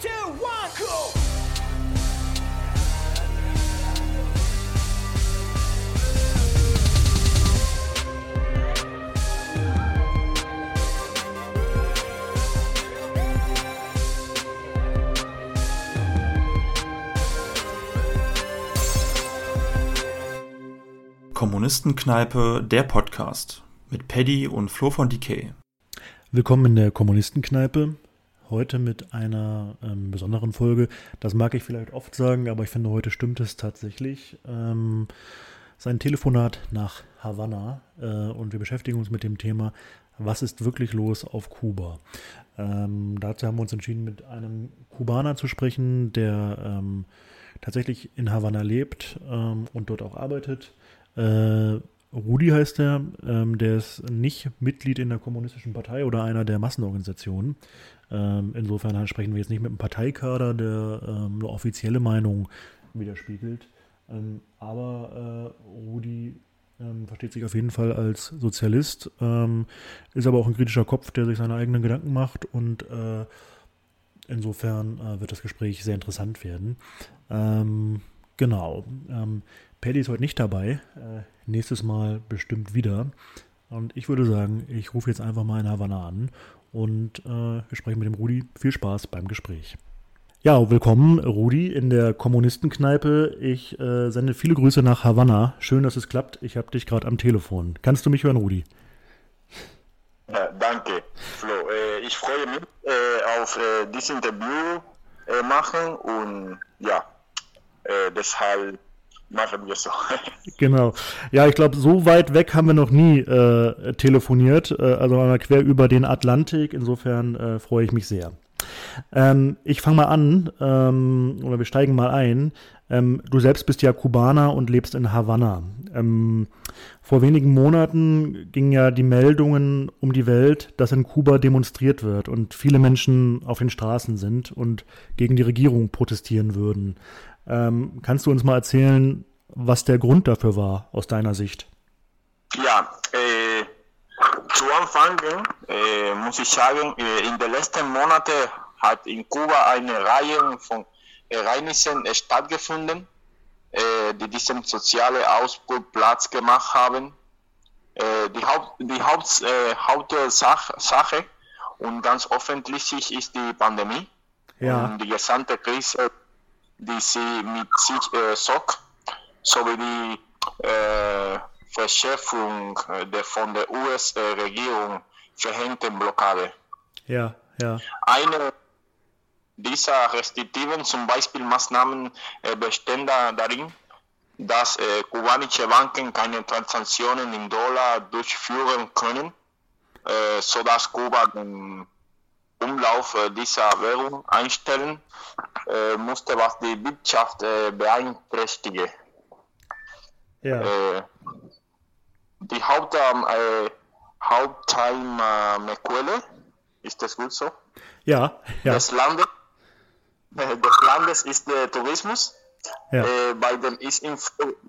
Two, one, cool. Kommunistenkneipe, der Podcast mit Paddy und Flo von Decay. Willkommen in der Kommunistenkneipe. Heute mit einer ähm, besonderen Folge. Das mag ich vielleicht oft sagen, aber ich finde, heute stimmt es tatsächlich. Ähm, sein Telefonat nach Havanna äh, und wir beschäftigen uns mit dem Thema, was ist wirklich los auf Kuba? Ähm, dazu haben wir uns entschieden, mit einem Kubaner zu sprechen, der ähm, tatsächlich in Havanna lebt ähm, und dort auch arbeitet. Äh, Rudi heißt er, ähm, der ist nicht Mitglied in der Kommunistischen Partei oder einer der Massenorganisationen. Ähm, insofern sprechen wir jetzt nicht mit einem Parteikader, der ähm, eine offizielle Meinung widerspiegelt. Ähm, aber äh, Rudi ähm, versteht sich auf jeden Fall als Sozialist, ähm, ist aber auch ein kritischer Kopf, der sich seine eigenen Gedanken macht und äh, insofern äh, wird das Gespräch sehr interessant werden. genau. Paddy ist heute nicht dabei. Äh, nächstes Mal bestimmt wieder. Und ich würde sagen, ich rufe jetzt einfach mal in Havanna an und äh, wir sprechen mit dem Rudi. Viel Spaß beim Gespräch. Ja, willkommen, Rudi, in der Kommunistenkneipe. Ich äh, sende viele Grüße nach Havanna. Schön, dass es klappt. Ich habe dich gerade am Telefon. Kannst du mich hören, Rudi? Ja, danke, Flo. Äh, ich freue mich äh, auf äh, dieses Interview machen und ja, deshalb machen wir so. Genau. Ja, ich glaube, so weit weg haben wir noch nie äh, telefoniert, äh, also einmal quer über den Atlantik. Insofern äh, freue ich mich sehr. Ähm, ich fange mal an, ähm, oder wir steigen mal ein. Ähm, du selbst bist ja Kubaner und lebst in Havanna. Ähm, vor wenigen Monaten gingen ja die Meldungen um die Welt, dass in Kuba demonstriert wird und viele Menschen auf den Straßen sind und gegen die Regierung protestieren würden. Ähm, kannst du uns mal erzählen, was der Grund dafür war, aus deiner Sicht? Ja, äh, zu Anfang äh, muss ich sagen, äh, in den letzten Monaten hat in Kuba eine Reihe von Ereignissen stattgefunden, äh, die diesem sozialen Ausbruch Platz gemacht haben. Äh, die, Haupt, die Haupt, äh, Hauptsache und ganz offensichtlich ist die Pandemie. Ja. Und die gesamte Krise die sie mit sich äh, SOC sowie die äh, Verschärfung der von der US-Regierung verhängten Blockade. Ja, ja. Eine dieser restriktiven, zum Beispiel Maßnahmen, äh, bestehen darin, dass äh, kubanische Banken keine Transaktionen in Dollar durchführen können, äh, sodass Kuba den Umlauf dieser Währung einstellen äh, musste, was die Wirtschaft äh, beeinträchtige. Ja. Äh, die Haupt, äh, Haupteinnahmequelle, ist das gut so? Ja, ja. Des Landes, des Landes ist der Tourismus. Ja. Äh, bei, dem ist in,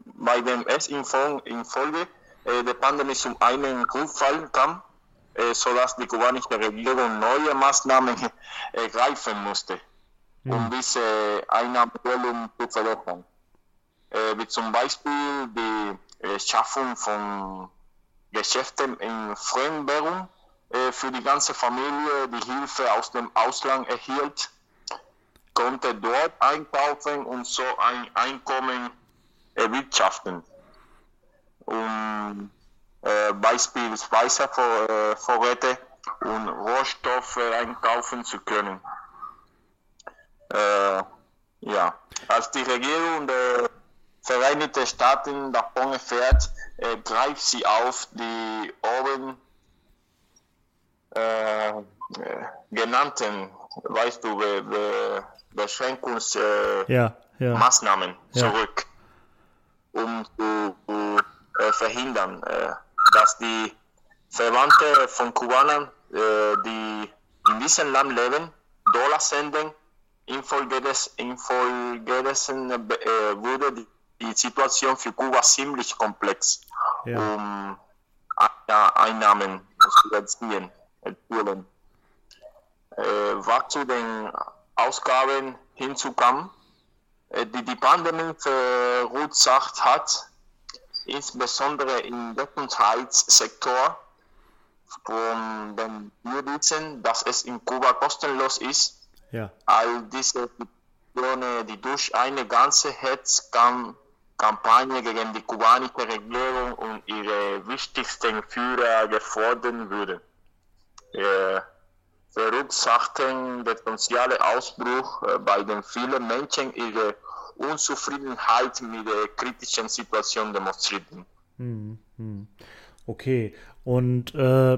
bei dem es infolge äh, der Pandemie zum einen Rückfall kam, äh, sodass die kubanische Regierung neue Maßnahmen ergreifen musste um diese Einnahmequellen zu verbessern. Äh, wie zum Beispiel die äh, Schaffung von Geschäften in Fremdwährung äh, für die ganze Familie, die Hilfe aus dem Ausland erhielt, konnte dort einkaufen und so ein Einkommen erwirtschaften. Um äh, beispielsweise Vor, äh, Vorräte und Rohstoffe einkaufen zu können. Äh, ja, als die Regierung der Vereinigten Staaten davon erfährt, äh, greift sie auf die oben äh, genannten, weißt du, Be Be Beschränkungsmaßnahmen ja, ja. zurück, um zu, zu äh, verhindern, äh, dass die Verwandte von Kubanern, äh, die in diesem Land leben, Dollar senden Infolgedes, infolgedessen äh, wurde die, die, Situation für Kuba ziemlich komplex, ja. um Einnahmen zu erzielen. Äh, was zu den Ausgaben hinzukommen, die die Pandemie verursacht hat, insbesondere im Gesundheitssektor, von den Jugendlichen, dass es in Kuba kostenlos ist. Ja. All diese Situationen, die durch eine ganze Hetzkampagne gegen die kubanische Regierung und ihre wichtigsten Führer gefordert würden. Äh, verursachten der soziale Ausbruch äh, bei den vielen Menschen ihre Unzufriedenheit mit der kritischen Situation demonstrierten. Hm, hm. Okay, und äh,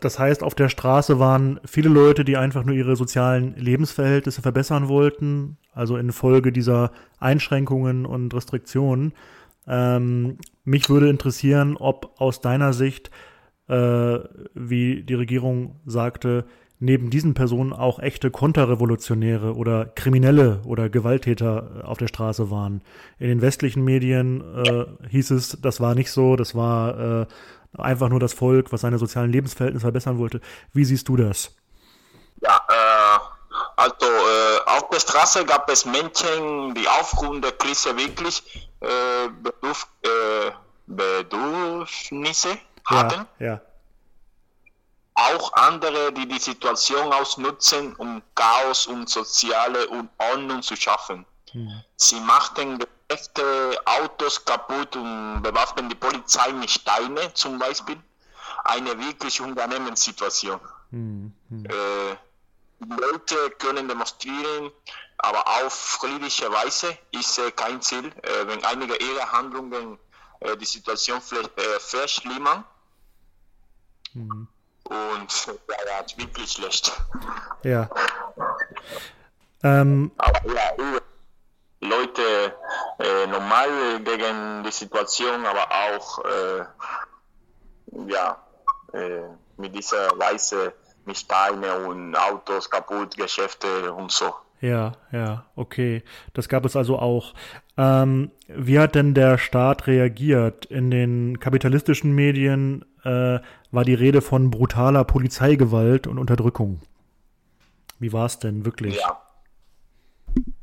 das heißt, auf der Straße waren viele Leute, die einfach nur ihre sozialen Lebensverhältnisse verbessern wollten, also infolge dieser Einschränkungen und Restriktionen. Ähm, mich würde interessieren, ob aus deiner Sicht, äh, wie die Regierung sagte, neben diesen Personen auch echte Konterrevolutionäre oder Kriminelle oder Gewalttäter auf der Straße waren. In den westlichen Medien äh, hieß es, das war nicht so, das war äh, einfach nur das Volk, was seine sozialen Lebensverhältnisse verbessern wollte. Wie siehst du das? Ja, äh, also äh, auf der Straße gab es Menschen, die aufgrund der Krise wirklich äh, Bedürf äh, Bedürfnisse hatten. Ja, ja. Auch andere, die die Situation ausnutzen, um Chaos und soziale Unordnung zu schaffen. Hm. Sie machten echte Autos kaputt und bewaffnen die Polizei mit Steine zum Beispiel. Eine wirklich Unternehmenssituation. Mhm. Äh, Leute können demonstrieren, aber auf friedliche Weise ist äh, kein Ziel. Äh, wenn einige ihrer Handlungen äh, die Situation vielleicht äh, verschlimmern. Mhm. Und ja, ja, wirklich schlecht. Ja. Ähm, aber ja, Leute äh, normal gegen die Situation, aber auch äh, ja, äh, mit dieser Weise mit Steine und Autos kaputt, Geschäfte und so. Ja, ja, okay. Das gab es also auch. Ähm, wie hat denn der Staat reagiert? In den kapitalistischen Medien äh, war die Rede von brutaler Polizeigewalt und Unterdrückung. Wie war es denn wirklich? Ja.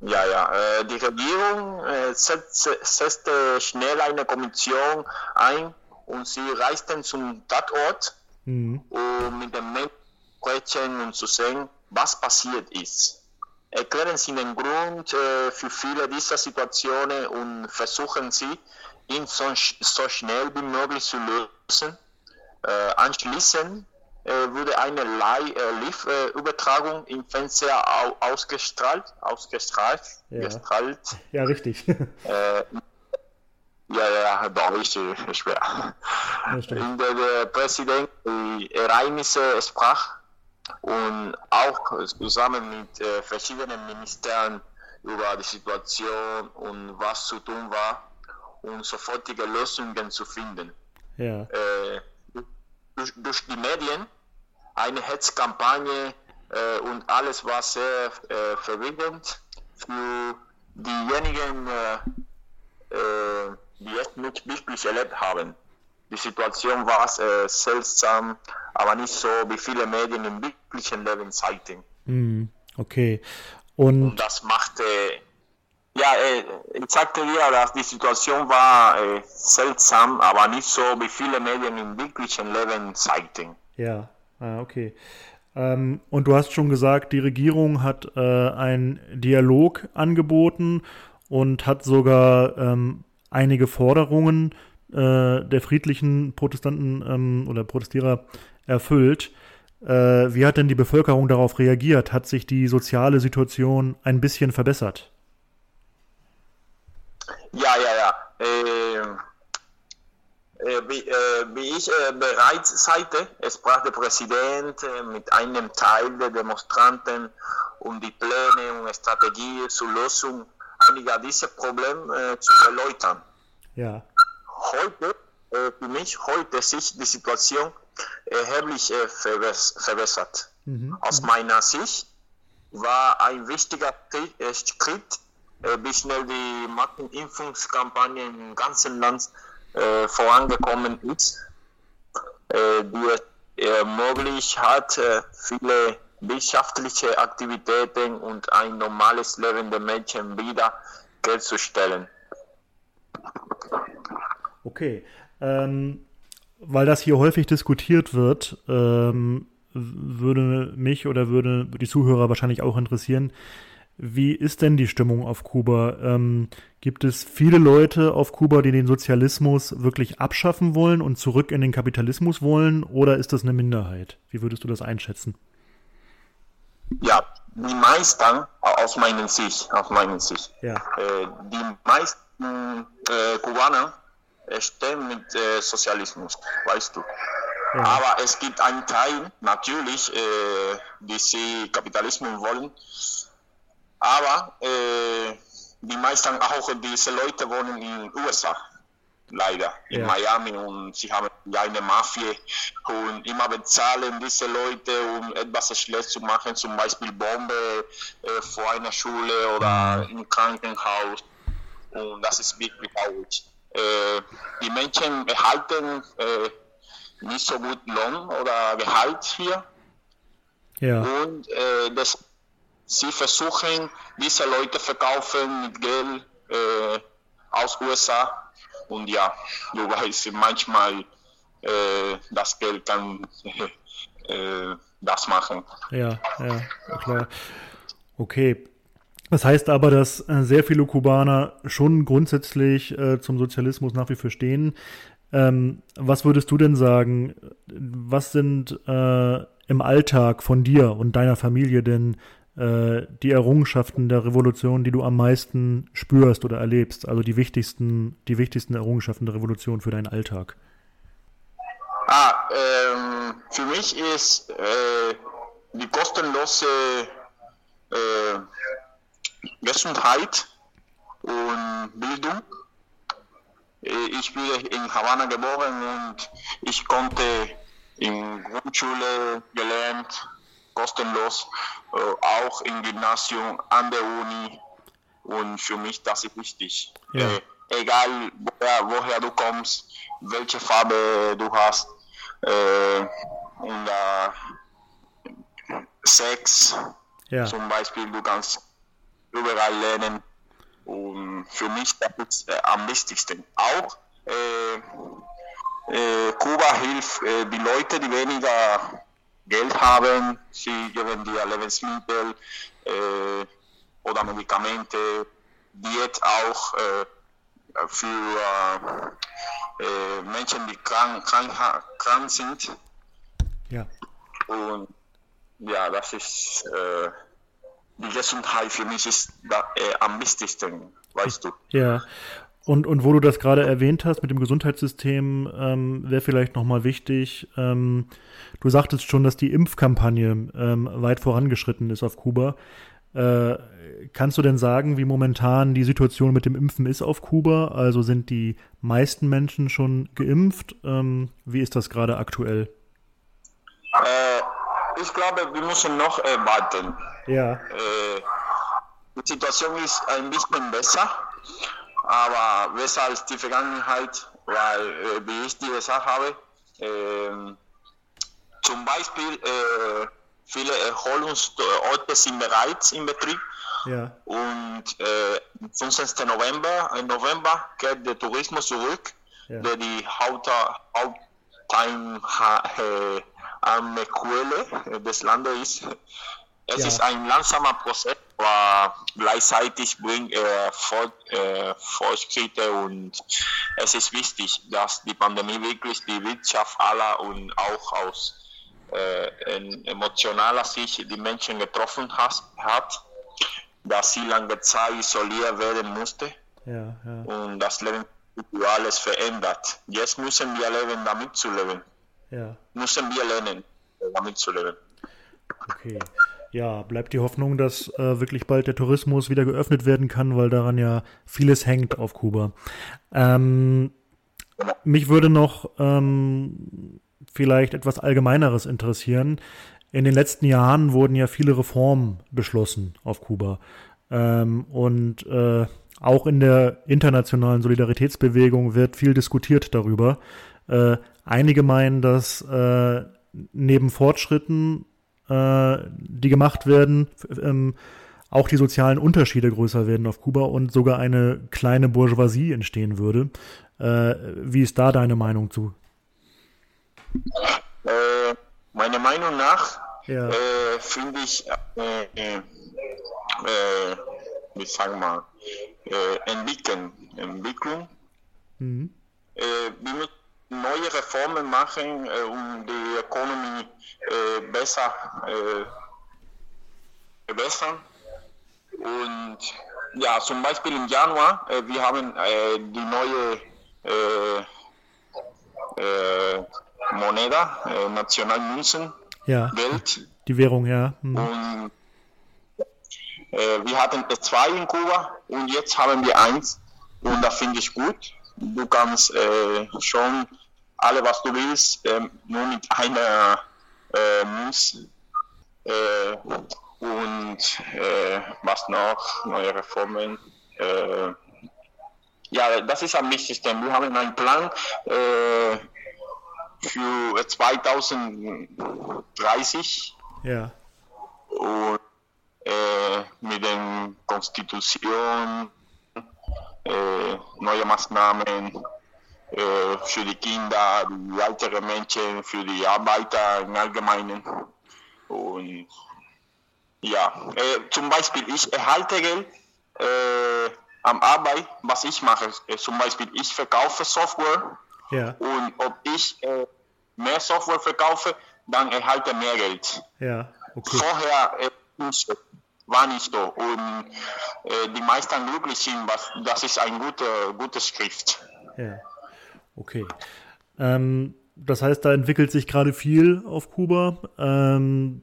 Ja, ja. Äh, die Regierung äh, setzte, setzte schnell eine Kommission ein und sie reisten zum Tatort, mhm. um mit den Menschen zu sprechen und zu sehen, was passiert ist. Erklären Sie den Grund äh, für viele dieser Situationen und versuchen Sie, ihn so, so schnell wie möglich zu lösen. Äh, anschließend äh, wurde eine Live-Übertragung im Fernseher ausgestrahlt, ausgestrahlt, ja. Gestrahlt. ja richtig. Äh, ja, ja, Deutsch ist schwer. In der der Präsident die Ereignisse sprach und auch zusammen mit äh, verschiedenen Ministern über die Situation und was zu tun war, um sofortige Lösungen zu finden. Ja. Äh, durch, durch die Medien eine Hetzkampagne äh, und alles war sehr äh, verwirrend für diejenigen, äh, äh die es nicht wirklich erlebt haben. Die Situation war äh, seltsam, aber nicht so, wie viele Medien im wirklichen Leben zeigten. Mm, okay. Und, und, das machte, ja, ich sagte dir, dass die Situation war seltsam, aber nicht so, wie viele Medien im wirklichen Leben zeigten. Ja, Ah, okay. Ähm, und du hast schon gesagt, die Regierung hat äh, einen Dialog angeboten und hat sogar ähm, einige Forderungen äh, der friedlichen Protestanten ähm, oder Protestierer erfüllt. Äh, wie hat denn die Bevölkerung darauf reagiert? Hat sich die soziale Situation ein bisschen verbessert? Ja, ja, ja. Ähm, äh, wie, äh, wie, ich äh, bereits sagte, sprach der Präsident äh, mit einem Teil der Demonstranten, um die Pläne und Strategien zur Lösung einiger dieser Probleme äh, zu erläutern. Ja. Heute, äh, für mich, heute sich die Situation erheblich verbessert. Mhm. Aus mhm. meiner Sicht war ein wichtiger Schritt, wie schnell die Massenimpfungskampagne im ganzen Land äh, vorangekommen ist, äh, die es ermöglicht hat, äh, viele wirtschaftliche Aktivitäten und ein normales Leben der Menschen wieder herzustellen. Okay. Ähm, weil das hier häufig diskutiert wird, ähm, würde mich oder würde die Zuhörer wahrscheinlich auch interessieren, wie ist denn die Stimmung auf Kuba? Ähm, gibt es viele Leute auf Kuba, die den Sozialismus wirklich abschaffen wollen und zurück in den Kapitalismus wollen, oder ist das eine Minderheit? Wie würdest du das einschätzen? Ja, die meisten, aus meiner Sicht, aus meiner Sicht, ja. äh, die meisten äh, Kubaner stehen mit äh, Sozialismus, weißt du. Ja. Aber es gibt einen Teil, natürlich, äh, die sie Kapitalismus wollen, aber äh, die meisten auch diese Leute wohnen in den USA, leider, in ja. Miami und sie haben ja eine Mafia und immer bezahlen diese Leute, um etwas schlecht zu machen, zum Beispiel Bombe äh, vor einer Schule oder mhm. im Krankenhaus. Und das ist wirklich traurig. Äh, die Menschen erhalten äh, nicht so gut Lohn oder Gehalt hier. Ja. Und äh, das sie versuchen, diese Leute verkaufen mit Geld äh, aus USA. Und ja, du weißt, manchmal äh, das Geld kann äh, das machen. Ja, ja, klar. Okay. Das heißt aber, dass äh, sehr viele Kubaner schon grundsätzlich äh, zum Sozialismus nach wie vor stehen. Ähm, was würdest du denn sagen? Was sind äh, im Alltag von dir und deiner Familie denn äh, die Errungenschaften der Revolution, die du am meisten spürst oder erlebst? Also die wichtigsten, die wichtigsten Errungenschaften der Revolution für deinen Alltag? Ah, ähm, für mich ist äh, die kostenlose äh, Gesundheit und Bildung. Äh, ich bin in Havanna geboren und ich konnte in Grundschule gelernt kostenlos, äh, auch im Gymnasium, an der Uni. Und für mich das ist wichtig. Ja. Äh, egal woher, woher, du kommst, welche Farbe du hast. Äh, und äh, Sex ja. zum Beispiel, du kannst überall lernen. Und für mich das ist äh, am wichtigsten. Auch äh, äh, Kuba hilft die Leute, die weniger Geld haben, sie geben dir Lebensmittel äh, oder Medikamente, Diät auch äh, für äh, Menschen, die krank, krank, krank sind. Ja. Und ja, das ist äh, die Gesundheit für mich ist da, äh, am wichtigsten, weißt du. Ja. Und, und wo du das gerade erwähnt hast mit dem Gesundheitssystem, ähm, wäre vielleicht nochmal wichtig, ähm, du sagtest schon, dass die Impfkampagne ähm, weit vorangeschritten ist auf Kuba. Äh, kannst du denn sagen, wie momentan die Situation mit dem Impfen ist auf Kuba? Also sind die meisten Menschen schon geimpft? Ähm, wie ist das gerade aktuell? Äh, ich glaube, wir müssen noch äh, warten. Ja. Äh, die Situation ist ein bisschen besser aber besser als die Vergangenheit, weil, äh, wie ich dir gesagt habe, äh, zum Beispiel äh, viele Erholungsorte sind bereits in Betrieb. Ja. Und äh, 15. November, äh, November kehrt der Tourismus zurück, ja. der die Haupt, Haupteinnahmequelle des Landes ist. Es ja. ist ein langsamer Prozess, aber gleichzeitig bringt er äh, Fortschritte und es ist wichtig, dass die Pandemie wirklich die Wirtschaft aller und auch aus äh, emotionaler Sicht die Menschen getroffen hat, hat, dass sie lange Zeit isoliert werden musste ja, ja. und das Leben alles verändert. Jetzt müssen wir lernen, damit zu leben. Ja. Müssen wir lernen, damit zu leben. Okay. Ja, bleibt die Hoffnung, dass äh, wirklich bald der Tourismus wieder geöffnet werden kann, weil daran ja vieles hängt auf Kuba. Ähm, mich würde noch ähm, vielleicht etwas Allgemeineres interessieren. In den letzten Jahren wurden ja viele Reformen beschlossen auf Kuba. Ähm, und äh, auch in der internationalen Solidaritätsbewegung wird viel diskutiert darüber. Äh, einige meinen, dass äh, neben Fortschritten äh, die gemacht werden, ähm, auch die sozialen Unterschiede größer werden auf Kuba und sogar eine kleine Bourgeoisie entstehen würde. Äh, wie ist da deine Meinung zu? Äh, meiner Meinung nach ja. äh, finde ich, äh, äh, wie sagen wir, entwickeln, Entwicklung. Mhm. wir müssen neue Reformen machen, um die Ökonomie besser verbessern. Und ja, zum Beispiel im Januar, wir haben die neue Moneda, äh, Nationalmünzen, ja, Geld. Die Währung, ja. Mhm. Und äh, wir hatten zwei in Kuba und jetzt haben wir eins und das finde ich gut. Du kannst äh, schon alle, was du willst, äh, nur mit einer äh, Münze. Äh, und äh, was noch? Neue Reformen. ja, das ist am wichtigsten. Wir haben einen Plan für 2030. Ja. Und äh, mit der Konstitution, äh, neue Maßnahmen äh, für die Kinder, die älteren Menschen, für die Arbeiter im Allgemeinen. Und ja, äh, zum Beispiel, ich erhalte Geld äh, am Arbeit, was ich mache. Äh, zum Beispiel, ich verkaufe Software ja. Und ob ich äh, mehr Software verkaufe, dann erhalte mehr Geld. Ja, okay. Vorher äh, war nicht so. Und äh, die meisten glücklich sind, was, das ist ein guter, guter Schrift. Ja, okay. Ähm, das heißt, da entwickelt sich gerade viel auf Kuba. Ähm,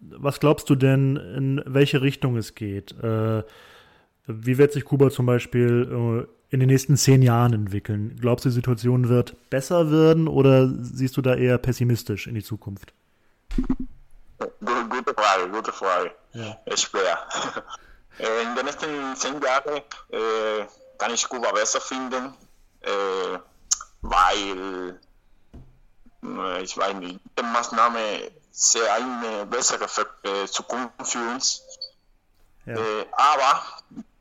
was glaubst du denn, in welche Richtung es geht? Äh, wie wird sich Kuba zum Beispiel äh, in den nächsten zehn Jahren entwickeln? Glaubst du, die Situation wird besser werden oder siehst du da eher pessimistisch in die Zukunft? Gute Frage, gute Frage. Ja. Schwer. Äh, in den nächsten zehn Jahren äh, kann ich Kuba besser finden, äh, weil äh, ich weiß nicht, die Maßnahme sehr eine bessere äh, Zukunft für uns. Ja. Äh, aber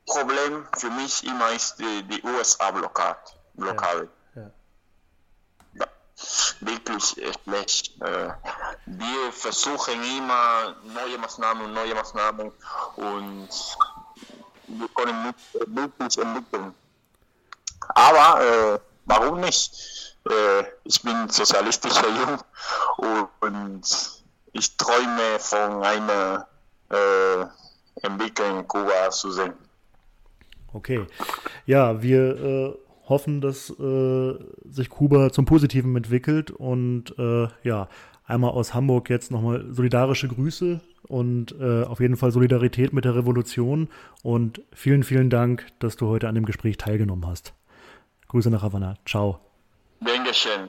Problem für mich immer ist die, die USA-Blockade. Blockade. Ja. Ja. Wirklich schlecht. Wir versuchen immer neue Maßnahmen, neue Maßnahmen und wir können nicht wirklich entwickeln. Aber warum nicht? Äh, ich bin sozialistischer Jung und ich träume von einer äh, Entwicklung Kuba zu sehen. Okay. Ja, wir äh, hoffen, dass äh, sich Kuba zum Positiven entwickelt und äh, ja, einmal aus Hamburg jetzt nochmal solidarische Grüße und äh, auf jeden Fall Solidarität mit der Revolution und vielen, vielen Dank, dass du heute an dem Gespräch teilgenommen hast. Grüße nach Havanna. Ciao. Dankeschön.